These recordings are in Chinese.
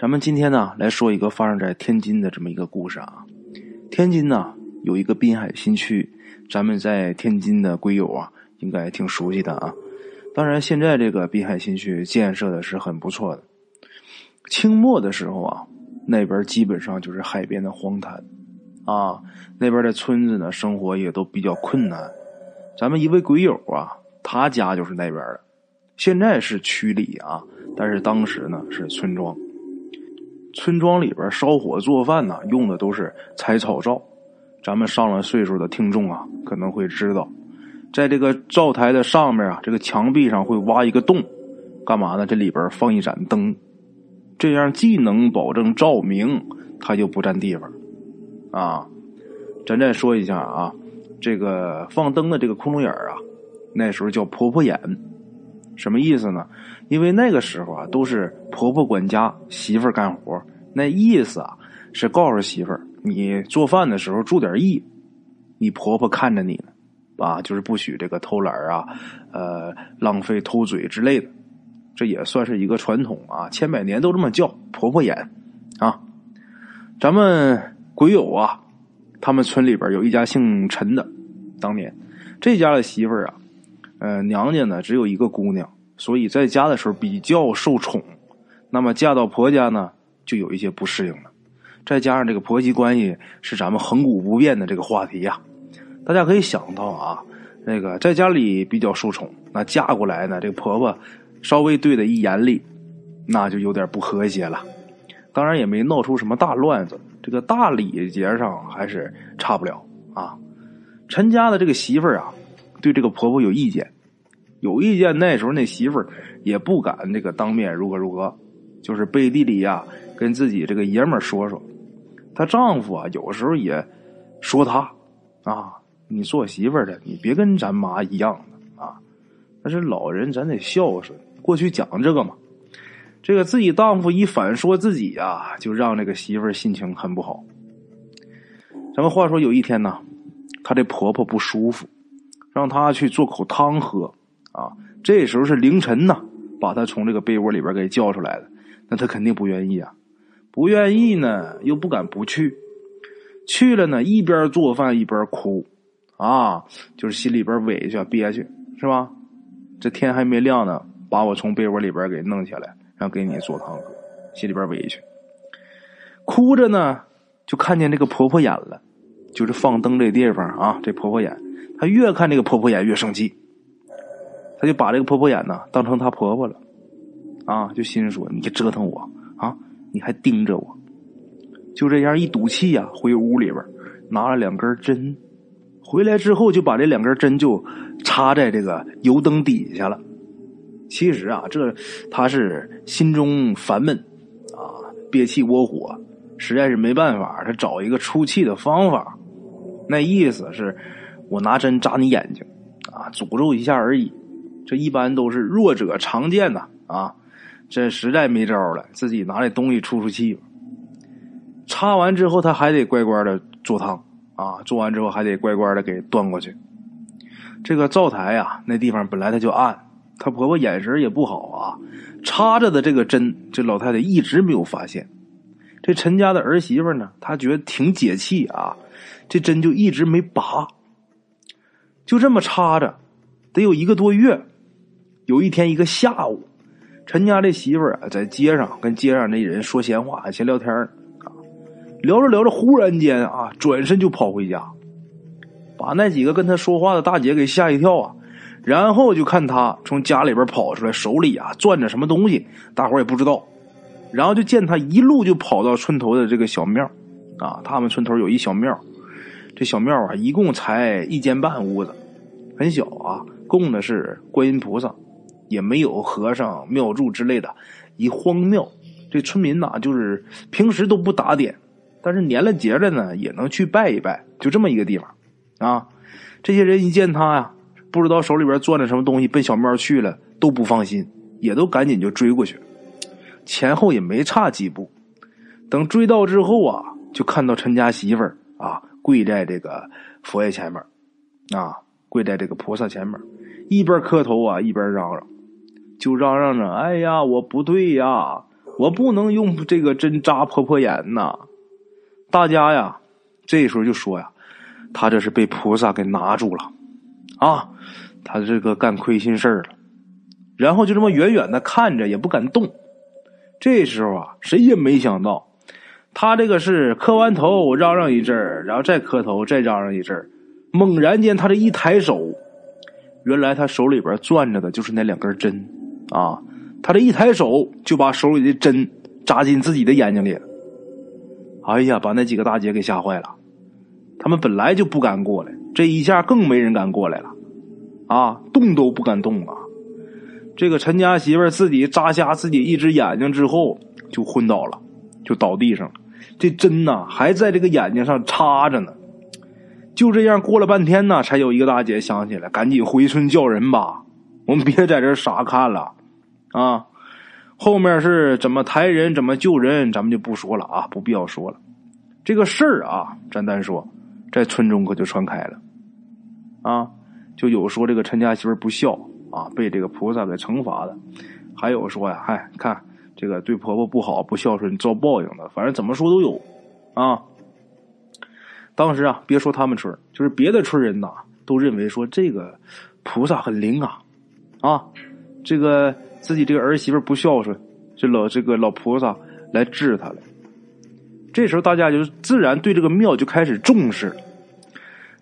咱们今天呢来说一个发生在天津的这么一个故事啊。天津呢有一个滨海新区，咱们在天津的龟友啊应该挺熟悉的啊。当然，现在这个滨海新区建设的是很不错的。清末的时候啊，那边基本上就是海边的荒滩啊，那边的村子呢生活也都比较困难。咱们一位鬼友啊，他家就是那边的，现在是区里啊，但是当时呢是村庄。村庄里边烧火做饭呢，用的都是柴草灶。咱们上了岁数的听众啊，可能会知道，在这个灶台的上面啊，这个墙壁上会挖一个洞，干嘛呢？这里边放一盏灯，这样既能保证照明，它又不占地方。啊，咱再说一下啊，这个放灯的这个窟窿眼啊，那时候叫婆婆眼，什么意思呢？因为那个时候啊，都是婆婆管家，媳妇干活。那意思啊，是告诉媳妇儿，你做饭的时候注点意，你婆婆看着你呢，啊，就是不许这个偷懒啊，呃，浪费偷嘴之类的。这也算是一个传统啊，千百年都这么叫婆婆眼啊。咱们鬼友啊，他们村里边有一家姓陈的，当年这家的媳妇儿啊，呃，娘家呢只有一个姑娘。所以在家的时候比较受宠，那么嫁到婆家呢，就有一些不适应了。再加上这个婆媳关系是咱们恒古不变的这个话题呀，大家可以想到啊，那个在家里比较受宠，那嫁过来呢，这个婆婆稍微对的一严厉，那就有点不和谐了。当然也没闹出什么大乱子，这个大礼节上还是差不了啊。陈家的这个媳妇儿啊，对这个婆婆有意见。有意见，那时候那媳妇儿也不敢这个当面如何如何，就是背地里呀跟自己这个爷们儿说说。她丈夫啊有时候也说她啊，你做媳妇的，你别跟咱妈一样的啊。但是老人咱得孝顺，过去讲这个嘛。这个自己丈夫一反说自己呀，就让这个媳妇儿心情很不好。咱们话说有一天呢，她这婆婆不舒服，让他去做口汤喝。啊，这时候是凌晨呢，把他从这个被窝里边给叫出来的，那他肯定不愿意啊，不愿意呢，又不敢不去，去了呢，一边做饭一边哭，啊，就是心里边委屈憋屈，是吧？这天还没亮呢，把我从被窝里边给弄起来，然后给你做汤喝，心里边委屈，哭着呢，就看见这个婆婆眼了，就是放灯这地方啊，这婆婆眼，她越看这个婆婆眼越生气。他就把这个婆婆眼呢当成他婆婆了，啊，就心说你折腾我啊，你还盯着我，就这样一赌气呀，回屋里边拿了两根针，回来之后就把这两根针就插在这个油灯底下了。其实啊，这他是心中烦闷啊，憋气窝火，实在是没办法，他找一个出气的方法，那意思是我拿针扎你眼睛啊，诅咒一下而已。这一般都是弱者常见的啊，这实在没招了，自己拿这东西出出气吧。插完之后，他还得乖乖的做汤啊，做完之后还得乖乖的给端过去。这个灶台呀，那地方本来它就暗，她婆婆眼神也不好啊，插着的这个针，这老太太一直没有发现。这陈家的儿媳妇呢，她觉得挺解气啊，这针就一直没拔，就这么插着，得有一个多月。有一天，一个下午，陈家这媳妇儿啊，在街上跟街上那人说闲话、闲聊天啊，聊着聊着，忽然间啊，转身就跑回家，把那几个跟他说话的大姐给吓一跳啊。然后就看他从家里边跑出来，手里啊攥着什么东西，大伙也不知道。然后就见他一路就跑到村头的这个小庙啊，他们村头有一小庙，这小庙啊，一共才一间半屋子，很小啊，供的是观音菩萨。也没有和尚庙祝之类的，一荒庙。这村民呐，就是平时都不打点，但是年了节了呢，也能去拜一拜。就这么一个地方，啊，这些人一见他呀，不知道手里边攥着什么东西，奔小庙去了，都不放心，也都赶紧就追过去。前后也没差几步，等追到之后啊，就看到陈家媳妇儿啊，跪在这个佛爷前面，啊，跪在这个菩萨前面，一边磕头啊，一边嚷嚷。就嚷嚷着：“哎呀，我不对呀！我不能用这个针扎婆婆眼呐！大家呀，这时候就说呀，他这是被菩萨给拿住了啊，他这个干亏心事儿了。然后就这么远远的看着，也不敢动。这时候啊，谁也没想到，他这个是磕完头嚷嚷一阵儿，然后再磕头再嚷嚷一阵儿，猛然间他这一抬手，原来他手里边攥着的就是那两根针啊。他这一抬手就把手里的针扎进自己的眼睛里了，哎呀，把那几个大姐给吓坏了。他们本来就不敢过来，这一下更没人敢过来了，啊，动都不敢动啊。这个陈家媳妇自己扎瞎自己一只眼睛之后就昏倒了，就倒地上了。这针呐还在这个眼睛上插着呢。就这样过了半天呢，才有一个大姐想起来，赶紧回村叫人吧，我们别在这傻看了。啊，后面是怎么抬人，怎么救人，咱们就不说了啊，不必要说了。这个事儿啊，咱单说，在村中可就传开了。啊，就有说这个陈家媳妇不孝啊，被这个菩萨给惩罚的；还有说呀，嗨，看这个对婆婆不好，不孝顺遭报应的。反正怎么说都有啊。当时啊，别说他们村，就是别的村人呐，都认为说这个菩萨很灵啊，啊，这个。自己这个儿媳妇不孝顺，这老这个老菩萨来治他了。这时候大家就自然对这个庙就开始重视。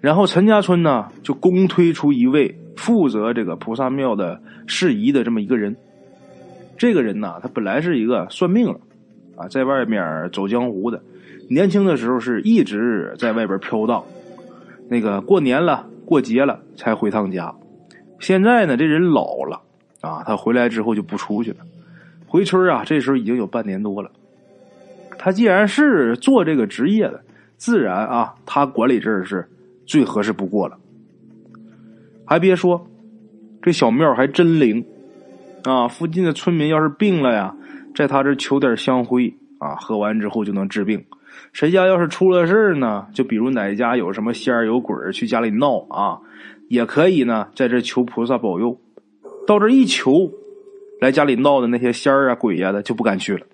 然后陈家村呢就公推出一位负责这个菩萨庙的事宜的这么一个人。这个人呢，他本来是一个算命的啊，在外面走江湖的。年轻的时候是一直在外边飘荡，那个过年了、过节了才回趟家。现在呢，这人老了。啊，他回来之后就不出去了，回村啊，这时候已经有半年多了。他既然是做这个职业的，自然啊，他管理这儿是最合适不过了。还别说，这小庙还真灵啊！附近的村民要是病了呀，在他这求点香灰啊，喝完之后就能治病。谁家要是出了事呢，就比如哪家有什么仙儿有鬼儿去家里闹啊，也可以呢，在这求菩萨保佑。到这一求，来家里闹的那些仙儿啊、鬼呀的就不敢去了。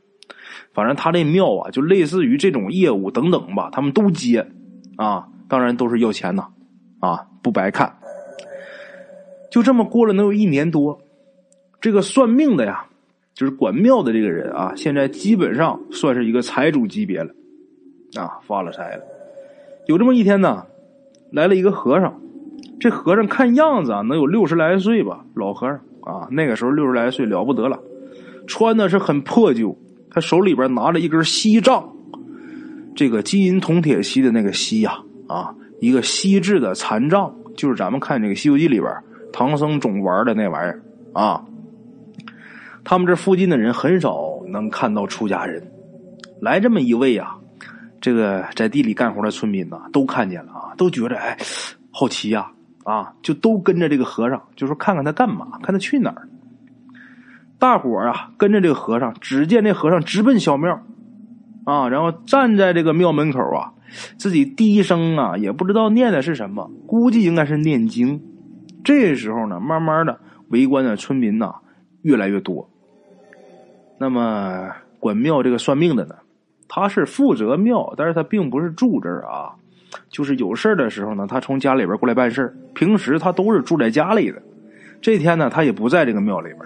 反正他这庙啊，就类似于这种业务等等吧，他们都接啊，当然都是要钱呐，啊，不白看。就这么过了能有一年多，这个算命的呀，就是管庙的这个人啊，现在基本上算是一个财主级别了，啊，发了财了。有这么一天呢，来了一个和尚。这和尚看样子啊，能有六十来岁吧，老和尚啊，那个时候六十来岁了不得了，穿的是很破旧，他手里边拿着一根锡杖，这个金银铜铁锡的那个锡呀，啊，一个锡制的残杖，就是咱们看这个《西游记》里边唐僧总玩的那玩意儿啊。他们这附近的人很少能看到出家人，来这么一位啊，这个在地里干活的村民呐，都看见了啊，都觉着哎，好奇呀。啊，就都跟着这个和尚，就说看看他干嘛，看他去哪儿。大伙儿啊，跟着这个和尚，只见这和尚直奔小庙，啊，然后站在这个庙门口啊，自己低声啊，也不知道念的是什么，估计应该是念经。这时候呢，慢慢的围观的村民呐越来越多。那么管庙这个算命的呢，他是负责庙，但是他并不是住这儿啊。就是有事儿的时候呢，他从家里边过来办事平时他都是住在家里的。这天呢，他也不在这个庙里边。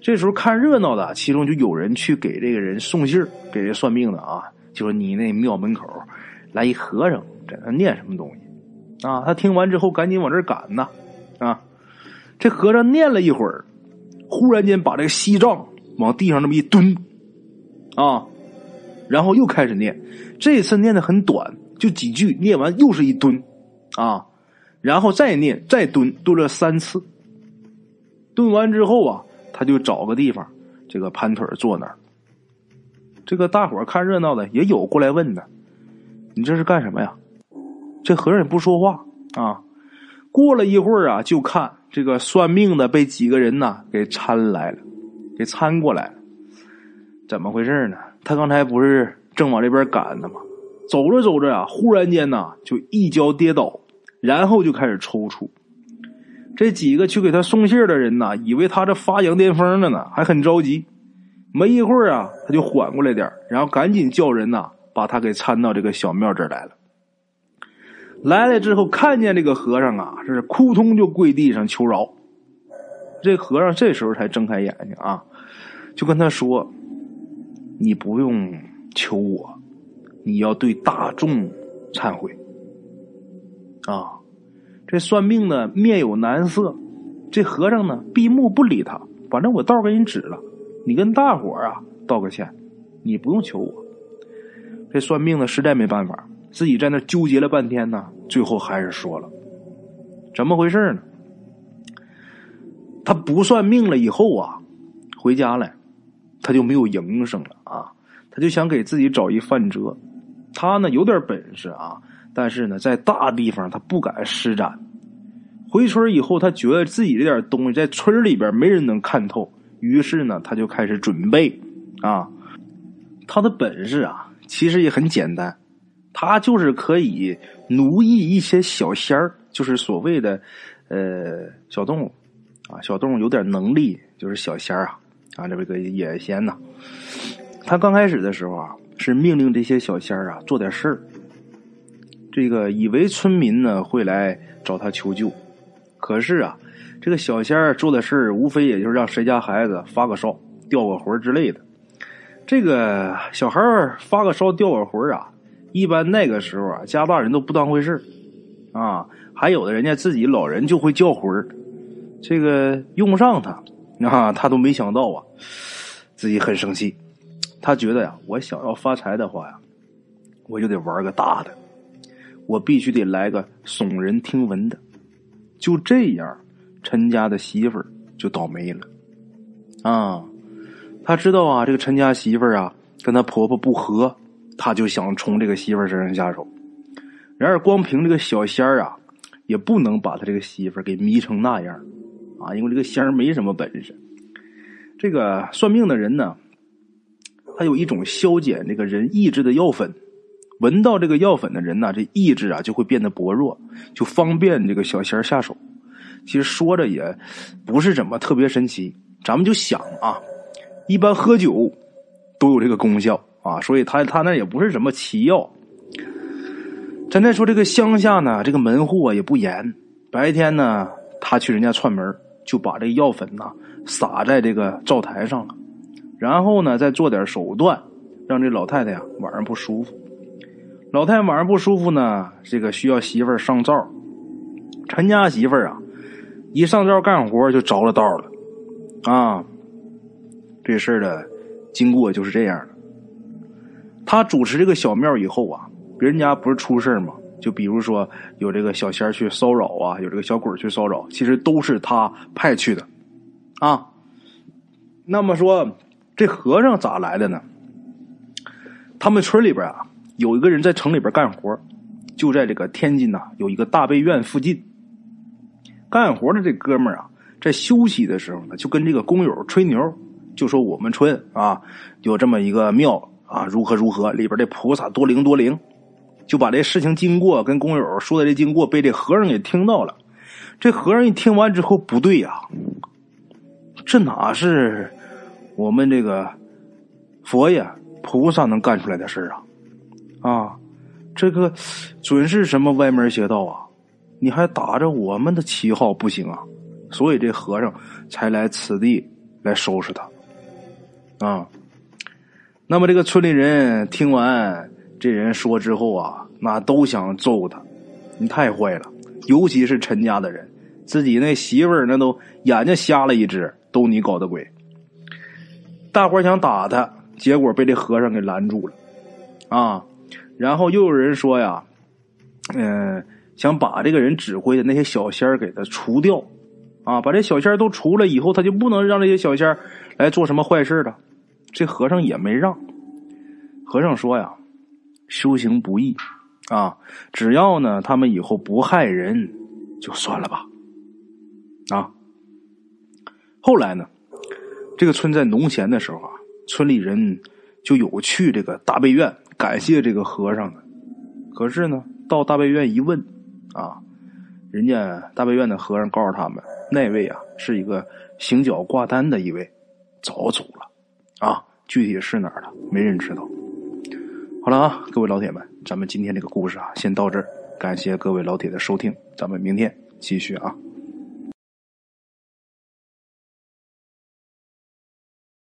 这时候看热闹的，其中就有人去给这个人送信儿给这算命的啊，就说你那庙门口来一和尚，在那念什么东西啊？他听完之后赶紧往这儿赶呢啊！这和尚念了一会儿，忽然间把这个锡杖往地上那么一蹲啊，然后又开始念，这次念的很短。就几句念完，又是一蹲，啊，然后再念，再蹲，蹲了三次。蹲完之后啊，他就找个地方，这个盘腿坐那儿。这个大伙看热闹的也有过来问的：“你这是干什么呀？”这和尚也不说话啊。过了一会儿啊，就看这个算命的被几个人呐给搀来了，给搀过来了。怎么回事呢？他刚才不是正往这边赶呢吗？走着走着啊，忽然间呢，就一跤跌倒，然后就开始抽搐。这几个去给他送信的人呢，以为他这发羊癫疯了呢，还很着急。没一会儿啊，他就缓过来点然后赶紧叫人呐，把他给搀到这个小庙这儿来了。来了之后，看见这个和尚啊，是扑通就跪地上求饶。这和尚这时候才睁开眼睛啊，就跟他说：“你不用求我，你要对大众忏悔。”啊，这算命的面有难色，这和尚呢闭目不理他。反正我道给你指了，你跟大伙啊道个歉，你不用求我。这算命的实在没办法，自己在那纠结了半天呢，最后还是说了，怎么回事呢？他不算命了以后啊，回家了，他就没有营生了啊，他就想给自己找一饭辙。他呢有点本事啊，但是呢在大地方他不敢施展。回村以后，他觉得自己这点东西在村里边没人能看透，于是呢他就开始准备啊。他的本事啊其实也很简单，他就是可以奴役一些小仙儿，就是所谓的呃小动物。啊，小动物有点能力，就是小仙儿啊，啊，这个野仙呐。他刚开始的时候啊，是命令这些小仙儿啊做点事儿。这个以为村民呢会来找他求救，可是啊，这个小仙儿做的事儿，无非也就是让谁家孩子发个烧、掉个魂之类的。这个小孩儿发个烧、掉个魂啊，一般那个时候啊，家大人都不当回事啊。还有的人家自己老人就会叫魂儿。这个用不上他，啊，他都没想到啊，自己很生气。他觉得呀，我想要发财的话呀，我就得玩个大的，我必须得来个耸人听闻的。就这样，陈家的媳妇儿就倒霉了。啊，他知道啊，这个陈家媳妇儿啊跟他婆婆不和，他就想从这个媳妇儿身上下手。然而，光凭这个小仙儿啊，也不能把他这个媳妇儿给迷成那样。啊，因为这个仙儿没什么本事。这个算命的人呢，他有一种消减这个人意志的药粉，闻到这个药粉的人呢，这意志啊就会变得薄弱，就方便这个小仙儿下手。其实说着也不是怎么特别神奇，咱们就想啊，一般喝酒都有这个功效啊，所以他他那也不是什么奇药。咱再说这个乡下呢，这个门户啊也不严，白天呢他去人家串门。就把这药粉呐撒在这个灶台上了，然后呢再做点手段，让这老太太呀晚上不舒服。老太太晚上不舒服呢，这个需要媳妇儿上灶。陈家媳妇儿啊，一上灶干活就着了道了啊。这事儿的经过就是这样的。他主持这个小庙以后啊，别人家不是出事吗？就比如说有这个小仙去骚扰啊，有这个小鬼去骚扰，其实都是他派去的，啊。那么说这和尚咋来的呢？他们村里边啊，有一个人在城里边干活，就在这个天津呐，有一个大悲院附近干活的这哥们儿啊，在休息的时候呢，就跟这个工友吹牛，就说我们村啊有这么一个庙啊，如何如何，里边的菩萨多灵多灵。就把这事情经过跟工友说的这经过被这和尚给听到了，这和尚一听完之后不对呀，这哪是我们这个佛爷菩萨能干出来的事啊？啊，这个准是什么歪门邪道啊？你还打着我们的旗号不行啊？所以这和尚才来此地来收拾他啊。那么这个村里人听完。这人说之后啊，那都想揍他，你太坏了！尤其是陈家的人，自己那媳妇儿那都眼睛瞎了一只，都你搞的鬼！大伙想打他，结果被这和尚给拦住了啊！然后又有人说呀，嗯，想把这个人指挥的那些小仙儿给他除掉啊！把这小仙儿都除了以后，他就不能让这些小仙儿来做什么坏事了。这和尚也没让，和尚说呀。修行不易啊！只要呢，他们以后不害人，就算了吧。啊！后来呢，这个村在农闲的时候啊，村里人就有去这个大悲院感谢这个和尚的。可是呢，到大悲院一问啊，人家大悲院的和尚告诉他们，那位啊是一个行脚挂单的一位，早走了。啊，具体是哪儿的，没人知道。好了啊，各位老铁们，咱们今天这个故事啊，先到这儿。感谢各位老铁的收听，咱们明天继续啊。